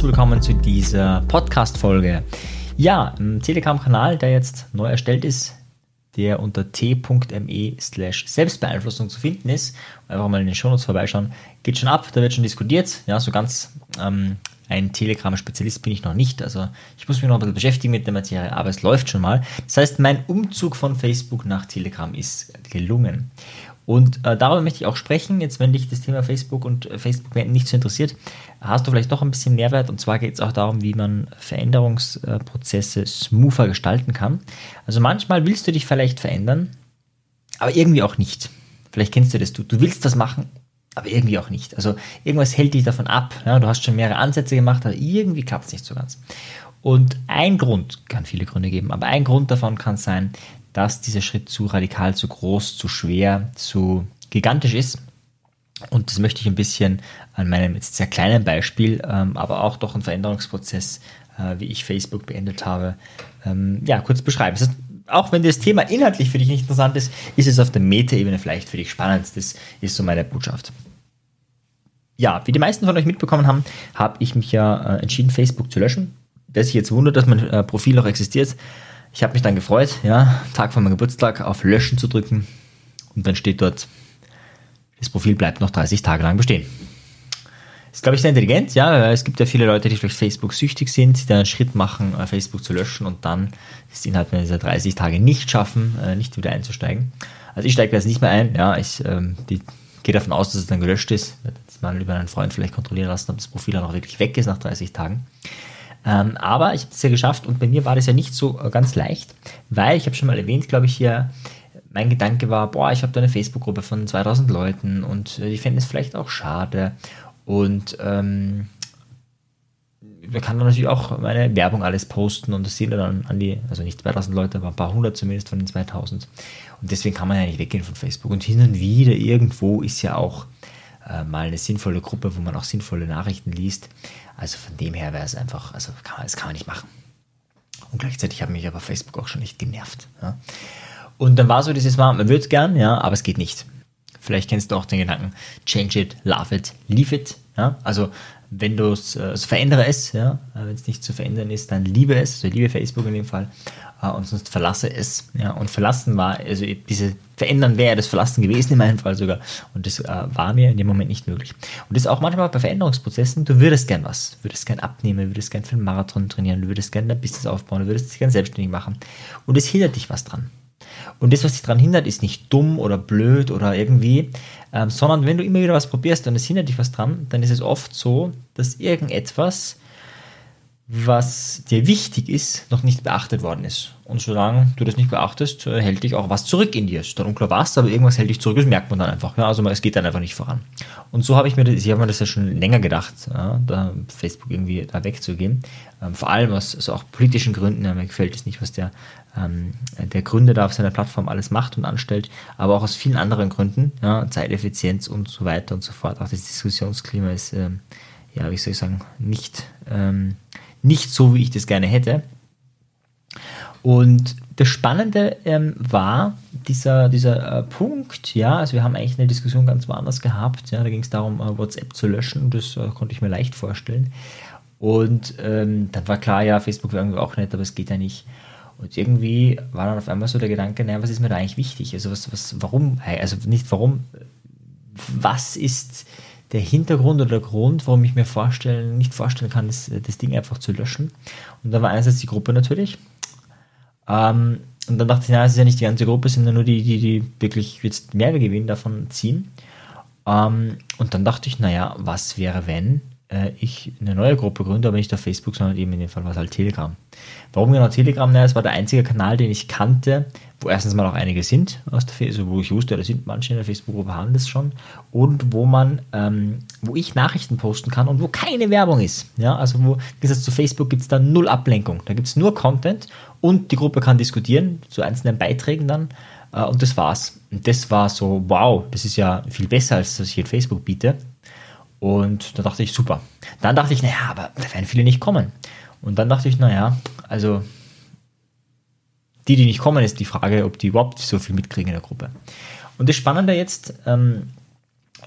herzlich willkommen zu dieser Podcast-Folge. Ja, im Telegram-Kanal, der jetzt neu erstellt ist, der unter t.me slash Selbstbeeinflussung zu finden ist. Einfach mal in den Shownotes vorbeischauen. Geht schon ab, da wird schon diskutiert. Ja, so ganz ähm, ein Telegram-Spezialist bin ich noch nicht. Also ich muss mich noch ein bisschen beschäftigen mit der Materie, aber es läuft schon mal. Das heißt, mein Umzug von Facebook nach Telegram ist gelungen. Und äh, darüber möchte ich auch sprechen. Jetzt, wenn dich das Thema Facebook und äh, Facebook nicht so interessiert, hast du vielleicht doch ein bisschen Mehrwert. Und zwar geht es auch darum, wie man Veränderungsprozesse smoother gestalten kann. Also manchmal willst du dich vielleicht verändern, aber irgendwie auch nicht. Vielleicht kennst du das. Du, du willst das machen, aber irgendwie auch nicht. Also irgendwas hält dich davon ab. Ja, du hast schon mehrere Ansätze gemacht, aber irgendwie klappt es nicht so ganz. Und ein Grund, kann viele Gründe geben, aber ein Grund davon kann sein, dass dieser Schritt zu radikal, zu groß, zu schwer, zu gigantisch ist. Und das möchte ich ein bisschen an meinem jetzt sehr kleinen Beispiel, ähm, aber auch doch ein Veränderungsprozess, äh, wie ich Facebook beendet habe, ähm, ja, kurz beschreiben. Das heißt, auch wenn das Thema inhaltlich für dich nicht interessant ist, ist es auf der Meta-Ebene vielleicht für dich spannend. Das ist so meine Botschaft. Ja, wie die meisten von euch mitbekommen haben, habe ich mich ja äh, entschieden, Facebook zu löschen. Wer sich jetzt wundert, dass mein äh, Profil noch existiert, ich habe mich dann gefreut, ja, Tag vor meinem Geburtstag auf Löschen zu drücken und dann steht dort, das Profil bleibt noch 30 Tage lang bestehen. Ist, glaube ich, sehr intelligent, ja. Es gibt ja viele Leute, die vielleicht Facebook süchtig sind, die einen Schritt machen, äh, Facebook zu löschen und dann es innerhalb dieser 30 Tage nicht schaffen, äh, nicht wieder einzusteigen. Also ich steige jetzt nicht mehr ein, ja. Ich ähm, gehe davon aus, dass es dann gelöscht ist. Werde jetzt mal über einen Freund vielleicht kontrollieren lassen, ob das Profil dann auch wirklich weg ist nach 30 Tagen. Ähm, aber ich habe es ja geschafft und bei mir war das ja nicht so äh, ganz leicht, weil ich habe schon mal erwähnt, glaube ich, hier, mein Gedanke war, boah, ich habe da eine Facebook-Gruppe von 2000 Leuten und äh, die fänden es vielleicht auch schade. Und ähm, man kann dann natürlich auch meine Werbung alles posten und das sehen dann an die, also nicht 2000 Leute, aber ein paar hundert zumindest von den 2000. Und deswegen kann man ja nicht weggehen von Facebook. Und hin und wieder irgendwo ist ja auch äh, mal eine sinnvolle Gruppe, wo man auch sinnvolle Nachrichten liest. Also von dem her wäre es einfach, also kann man, das kann man nicht machen. Und gleichzeitig hat mich aber Facebook auch schon nicht genervt. Ja. Und dann war so dieses Mal, man würde es gern, ja, aber es geht nicht. Vielleicht kennst du auch den Gedanken, change it, love it, leave it. Ja. Also wenn du es, also verändere es, ja, wenn es nicht zu verändern ist, dann liebe es, also liebe Facebook in dem Fall, äh, und sonst verlasse es. Ja, und verlassen war, also diese verändern wäre das Verlassen gewesen in meinem Fall sogar. Und das äh, war mir in dem Moment nicht möglich. Und das ist auch manchmal bei Veränderungsprozessen, du würdest gern was, würdest gern abnehmen, würdest gern für einen Marathon trainieren, du würdest gern dein Business aufbauen, du würdest dich gern selbstständig machen. Und es hindert dich was dran. Und das, was dich daran hindert, ist nicht dumm oder blöd oder irgendwie, ähm, sondern wenn du immer wieder was probierst und es hindert dich was dran, dann ist es oft so, dass irgendetwas was dir wichtig ist, noch nicht beachtet worden ist. Und solange du das nicht beachtest, äh, hält dich auch was zurück in dir. Ist dann unklar was, aber irgendwas hält dich zurück, das merkt man dann einfach. Ja, also es geht dann einfach nicht voran. Und so habe ich mir das, ich habe mir das ja schon länger gedacht, ja, da Facebook irgendwie da wegzugehen. Ähm, vor allem aus, aus auch politischen Gründen. Ja, mir gefällt es nicht, was der, ähm, der Gründer da auf seiner Plattform alles macht und anstellt, aber auch aus vielen anderen Gründen, ja, Zeiteffizienz und so weiter und so fort. Auch das Diskussionsklima ist, ähm, ja, wie soll ich sagen, nicht, ähm, nicht so, wie ich das gerne hätte. Und das Spannende ähm, war dieser, dieser äh, Punkt, ja, also wir haben eigentlich eine Diskussion ganz woanders gehabt, ja, da ging es darum, äh, WhatsApp zu löschen, das äh, konnte ich mir leicht vorstellen. Und ähm, dann war klar, ja, Facebook wäre irgendwie auch nett, aber es geht ja nicht. Und irgendwie war dann auf einmal so der Gedanke, naja, was ist mir da eigentlich wichtig? Also was, was, warum, also nicht warum, was ist der Hintergrund oder der Grund, warum ich mir vorstellen, nicht vorstellen kann, das, das Ding einfach zu löschen. Und da war einerseits die Gruppe natürlich. Ähm, und dann dachte ich, na, es ist ja nicht die ganze Gruppe, sondern nur die, die, die wirklich jetzt Mehrwertgewinn davon ziehen. Ähm, und dann dachte ich, naja, was wäre, wenn äh, ich eine neue Gruppe gründe, aber nicht auf Facebook, sondern eben in dem Fall war es halt Telegram. Warum genau Telegram? Naja, es war der einzige Kanal, den ich kannte, wo erstens mal auch einige sind aus der Facebook, also wo ich wusste, da sind manche in der Facebook-Gruppe haben das schon und wo man, ähm, wo ich Nachrichten posten kann und wo keine Werbung ist. Ja, also wo, wie gesagt, zu Facebook gibt es da null Ablenkung. Da gibt es nur Content und die Gruppe kann diskutieren zu einzelnen Beiträgen dann äh, und das war's. Und das war so, wow, das ist ja viel besser als das, was ich in Facebook biete. Und da dachte ich, super. Dann dachte ich, naja, aber da werden viele nicht kommen. Und dann dachte ich, naja, also die, die nicht kommen, ist die Frage, ob die überhaupt so viel mitkriegen in der Gruppe. Und das Spannende jetzt, ähm,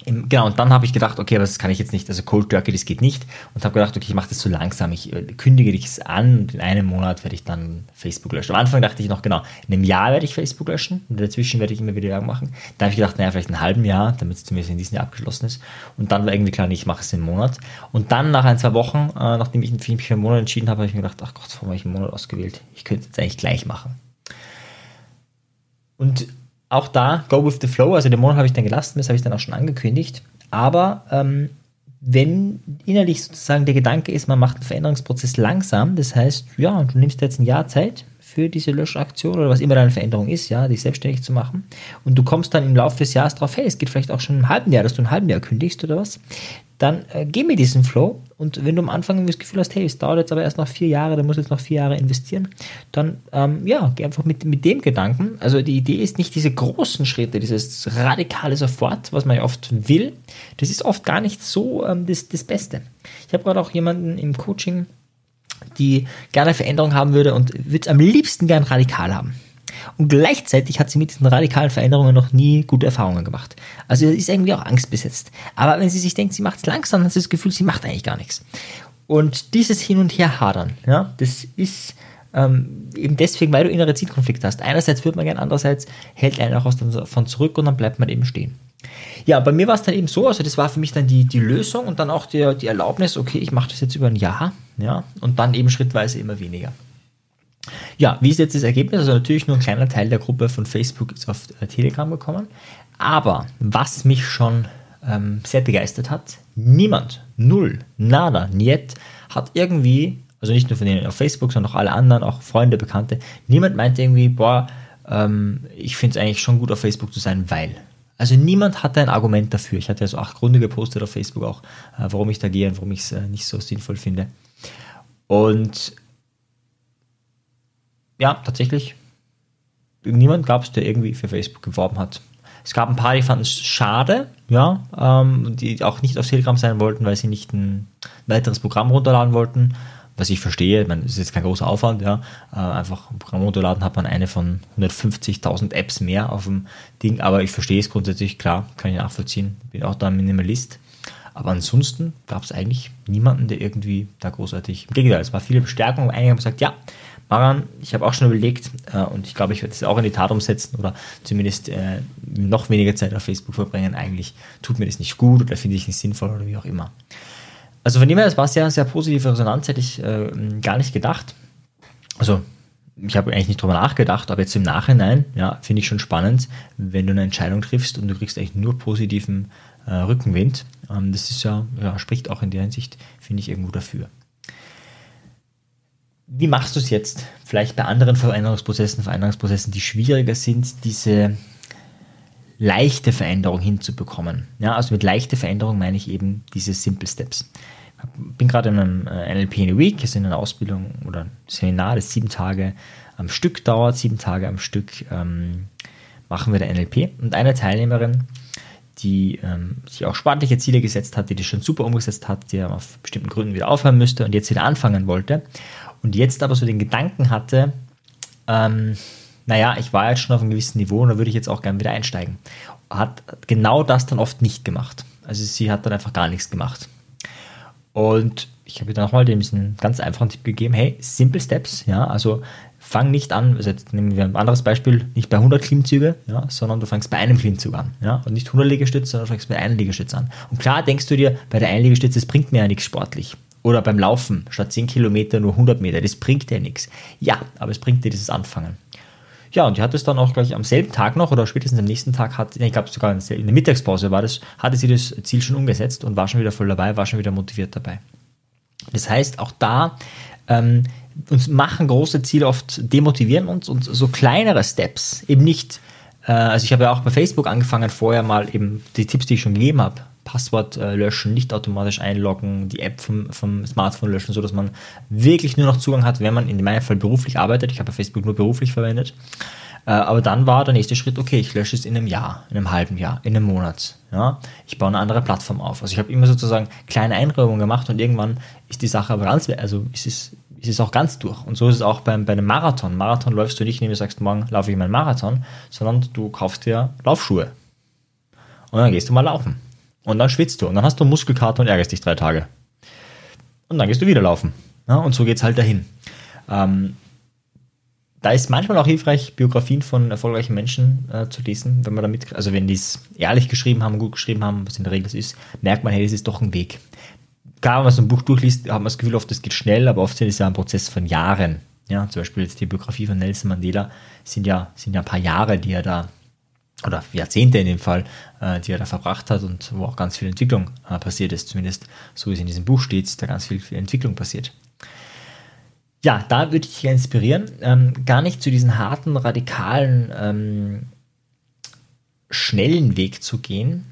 genau, und dann habe ich gedacht, okay, aber das kann ich jetzt nicht, also Cold Turkey, das geht nicht. Und habe gedacht, okay, ich mache das so langsam, ich äh, kündige dich an und in einem Monat werde ich dann Facebook löschen. Am Anfang dachte ich noch, genau, in einem Jahr werde ich Facebook löschen und dazwischen werde ich immer wieder Werbung machen. Dann habe ich gedacht, naja, vielleicht ein halben Jahr, damit es zumindest in diesem Jahr abgeschlossen ist. Und dann war irgendwie klar, ich mache es im Monat. Und dann nach ein, zwei Wochen, äh, nachdem ich mich für einen Monat entschieden habe, habe ich mir gedacht, ach Gott, warum habe ich einen Monat ausgewählt? Ich könnte es jetzt eigentlich gleich machen. Und auch da, go with the flow, also den Monat habe ich dann gelassen, das habe ich dann auch schon angekündigt. Aber ähm, wenn innerlich sozusagen der Gedanke ist, man macht einen Veränderungsprozess langsam, das heißt, ja, du nimmst jetzt ein Jahr Zeit für diese Löschaktion oder was immer deine Veränderung ist, ja, dich selbstständig zu machen und du kommst dann im Laufe des Jahres drauf, hey, es geht vielleicht auch schon im halben Jahr, dass du ein halben Jahr kündigst oder was, dann äh, geh mir diesen Flow und wenn du am Anfang das Gefühl hast, hey, es dauert jetzt aber erst noch vier Jahre, dann musst du jetzt noch vier Jahre investieren, dann ähm, ja, geh einfach mit, mit dem Gedanken. Also die Idee ist nicht diese großen Schritte, dieses radikale Sofort, was man ja oft will. Das ist oft gar nicht so ähm, das, das Beste. Ich habe gerade auch jemanden im Coaching, die gerne Veränderung haben würde und würde es am liebsten gern radikal haben. Und gleichzeitig hat sie mit diesen radikalen Veränderungen noch nie gute Erfahrungen gemacht. Also ist irgendwie auch angstbesetzt. Aber wenn sie sich denkt, sie macht es langsam, hat sie das Gefühl, sie macht eigentlich gar nichts. Und dieses Hin und Her hadern, ja, das ist ähm, eben deswegen, weil du innere Zielkonflikte hast. Einerseits wird man gern, andererseits hält einer auch davon zurück und dann bleibt man eben stehen. Ja, bei mir war es dann eben so, also das war für mich dann die, die Lösung und dann auch die, die Erlaubnis, okay, ich mache das jetzt über ein Jahr, ja, und dann eben schrittweise immer weniger. Ja, wie ist jetzt das Ergebnis? Also natürlich nur ein kleiner Teil der Gruppe von Facebook ist auf äh, Telegram gekommen. Aber was mich schon ähm, sehr begeistert hat, niemand, null, nada, niet, hat irgendwie, also nicht nur von denen auf Facebook, sondern auch alle anderen, auch Freunde, Bekannte, niemand meinte irgendwie, boah, ähm, ich finde es eigentlich schon gut auf Facebook zu sein, weil. Also niemand hatte ein Argument dafür. Ich hatte ja so acht Gründe gepostet auf Facebook auch, äh, warum ich da gehe und warum ich es äh, nicht so sinnvoll finde. Und ja, tatsächlich, niemand gab es, der irgendwie für Facebook geworben hat. Es gab ein paar, die fanden es schade, ja, ähm, die auch nicht auf Telegram sein wollten, weil sie nicht ein weiteres Programm runterladen wollten. Was ich verstehe, man, ist jetzt kein großer Aufwand, ja. Äh, einfach ein Programm runterladen hat man eine von 150.000 Apps mehr auf dem Ding, aber ich verstehe es grundsätzlich, klar, kann ich nachvollziehen, bin auch da ein Minimalist. Aber ansonsten gab es eigentlich niemanden, der irgendwie da großartig. Im Gegenteil, es war viele Bestärkung. Einige haben gesagt, ja, Maran, ich habe auch schon überlegt äh, und ich glaube, ich werde es auch in die Tat umsetzen oder zumindest äh, noch weniger Zeit auf Facebook verbringen. Eigentlich tut mir das nicht gut oder finde ich nicht sinnvoll oder wie auch immer. Also von dem her, es war sehr, sehr positive Resonanz, hätte ich äh, gar nicht gedacht. Also ich habe eigentlich nicht drüber nachgedacht, aber jetzt im Nachhinein, ja, finde ich schon spannend, wenn du eine Entscheidung triffst und du kriegst eigentlich nur positiven äh, Rückenwind. Ähm, das ist ja, ja, spricht auch in der Hinsicht, finde ich, irgendwo dafür. Wie machst du es jetzt? Vielleicht bei anderen Veränderungsprozessen, Veränderungsprozessen, die schwieriger sind, diese leichte Veränderung hinzubekommen. Ja, also mit leichter Veränderung meine ich eben diese Simple Steps. Ich bin gerade in einem äh, NLP in a Week, ist in einer Ausbildung oder Seminar, das sieben Tage am Stück dauert, sieben Tage am Stück ähm, machen wir der NLP. Und eine Teilnehmerin, die ähm, sich auch sportliche Ziele gesetzt hat, die das schon super umgesetzt hat, die auf bestimmten Gründen wieder aufhören müsste und jetzt wieder anfangen wollte und jetzt aber so den Gedanken hatte, ähm, naja, ich war jetzt schon auf einem gewissen Niveau und da würde ich jetzt auch gerne wieder einsteigen. Hat genau das dann oft nicht gemacht. Also sie hat dann einfach gar nichts gemacht. Und ich habe ihr dann nochmal diesen ganz einfachen Tipp gegeben, hey, Simple Steps, ja, also fang nicht an, also jetzt nehmen wir ein anderes Beispiel, nicht bei 100 Klimmzüge, ja, sondern du fängst bei einem Klimmzug an, ja, und nicht 100 Liegestütze, sondern du fängst bei einem Liegestütz an. Und klar denkst du dir, bei der einen Liegestütze, das bringt mir ja nichts sportlich. Oder beim Laufen statt 10 Kilometer nur 100 Meter. Das bringt dir nichts. Ja, aber es bringt dir dieses Anfangen. Ja, und die hat es dann auch gleich am selben Tag noch oder spätestens am nächsten Tag hat, ich glaube sogar in der Mittagspause war das, hatte sie das Ziel schon umgesetzt und war schon wieder voll dabei, war schon wieder motiviert dabei. Das heißt, auch da ähm, uns machen große Ziele oft demotivieren uns und so kleinere Steps eben nicht. Äh, also ich habe ja auch bei Facebook angefangen vorher mal eben die Tipps, die ich schon gegeben habe, Passwort äh, löschen, nicht automatisch einloggen, die App vom, vom Smartphone löschen, sodass man wirklich nur noch Zugang hat, wenn man in meinem Fall beruflich arbeitet. Ich habe Facebook nur beruflich verwendet. Äh, aber dann war der nächste Schritt, okay, ich lösche es in einem Jahr, in einem halben Jahr, in einem Monat. Ja? Ich baue eine andere Plattform auf. Also ich habe immer sozusagen kleine Einräumungen gemacht und irgendwann ist die Sache aber ganz, also ist es, ist auch ganz durch. Und so ist es auch beim, bei einem Marathon. Marathon läufst du nicht, indem du sagst, morgen laufe ich meinen Marathon, sondern du kaufst dir Laufschuhe. Und dann gehst du mal laufen. Und dann schwitzt du und dann hast du Muskelkater und ärgerst dich drei Tage. Und dann gehst du wieder laufen. Ja, und so geht es halt dahin. Ähm, da ist manchmal auch hilfreich, Biografien von erfolgreichen Menschen äh, zu lesen, wenn man damit, also wenn die es ehrlich geschrieben haben, gut geschrieben haben, was in der Regel so ist, merkt man, hey, das ist doch ein Weg. Klar, wenn man so ein Buch durchliest, hat man das Gefühl, oft das geht schnell, aber oft ist es ja ein Prozess von Jahren. Ja, zum Beispiel jetzt die Biografie von Nelson Mandela sind ja, sind ja ein paar Jahre, die er da, oder Jahrzehnte in dem Fall, äh, die er da verbracht hat und wo auch ganz viel Entwicklung äh, passiert ist. Zumindest so wie es in diesem Buch steht, da ganz viel, viel Entwicklung passiert. Ja, da würde ich dich inspirieren, ähm, gar nicht zu diesen harten, radikalen, ähm, schnellen Weg zu gehen,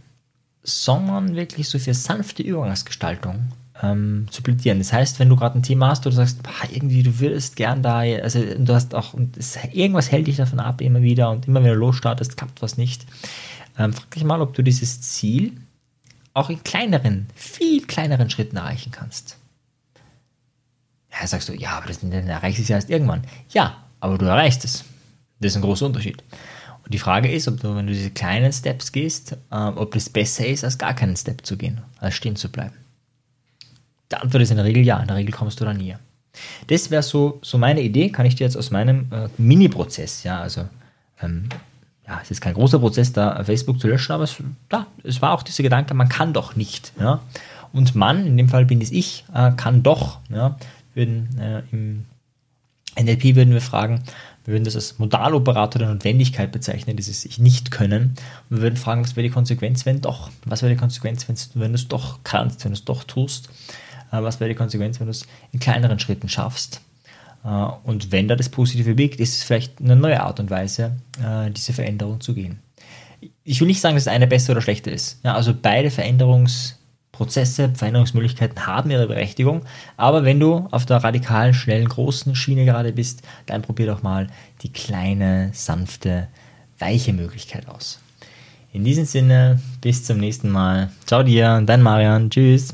sondern wirklich so für sanfte Übergangsgestaltung ähm, zu plädieren. Das heißt, wenn du gerade ein Thema hast, oder du sagst, boah, irgendwie du würdest gern da, also du hast auch, es, irgendwas hält dich davon ab immer wieder und immer wenn du losstartest, klappt was nicht. Ähm, frag dich mal, ob du dieses Ziel auch in kleineren, viel kleineren Schritten erreichen kannst. Ja, sagst du, ja, aber das, dann erreichst du es ja erst irgendwann. Ja, aber du erreichst es. Das ist ein großer Unterschied. Und die Frage ist, ob du, wenn du diese kleinen Steps gehst, äh, ob das besser ist, als gar keinen Step zu gehen, als stehen zu bleiben. Die Antwort ist in der Regel ja. In der Regel kommst du da nie. Das wäre so, so meine Idee, kann ich dir jetzt aus meinem äh, Mini-Prozess, ja, also ähm, ja, es ist kein großer Prozess, da Facebook zu löschen, aber es, ja, es war auch dieser Gedanke, man kann doch nicht. Ja? Und man, in dem Fall bin es ich, äh, kann doch. Ja? würden äh, im NLP würden wir fragen, wir würden das als Modaloperator der Notwendigkeit bezeichnen, dieses sich nicht können. Und wir würden fragen, was wäre die Konsequenz, wenn doch? Was wäre die Konsequenz, wenn du es doch kannst, wenn du es doch tust? Äh, was wäre die Konsequenz, wenn du es in kleineren Schritten schaffst? Äh, und wenn da das Positive liegt, ist es vielleicht eine neue Art und Weise, äh, diese Veränderung zu gehen. Ich will nicht sagen, dass das eine besser oder schlechter ist. Ja, also beide Veränderungs- Prozesse, Veränderungsmöglichkeiten haben ihre Berechtigung. Aber wenn du auf der radikalen, schnellen, großen Schiene gerade bist, dann probier doch mal die kleine, sanfte, weiche Möglichkeit aus. In diesem Sinne, bis zum nächsten Mal. Ciao dir, dein Marian. Tschüss.